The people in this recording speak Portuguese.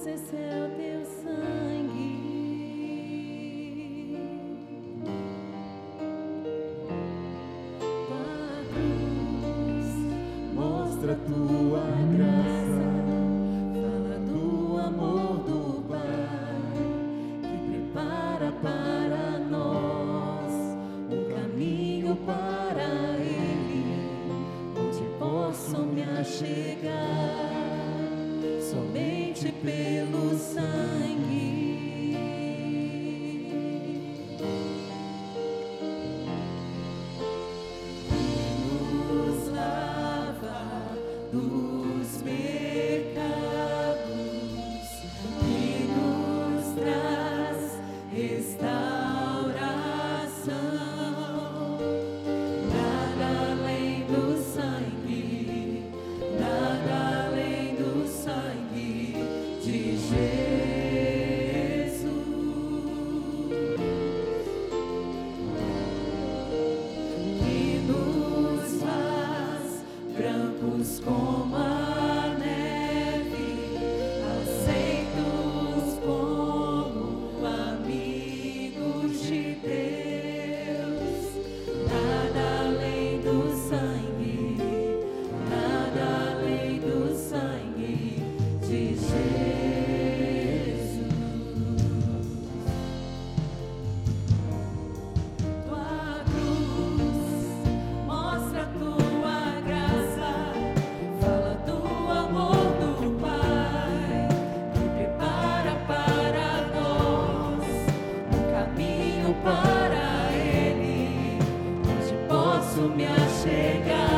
Jesus, esse é o teu sangue. Padre, mostra tua graça, fala do amor do Pai que prepara para nós um caminho para Ele, onde posso me achegar somente pelo sangue. nos lava dos pecados Unscorned. Posso me achegar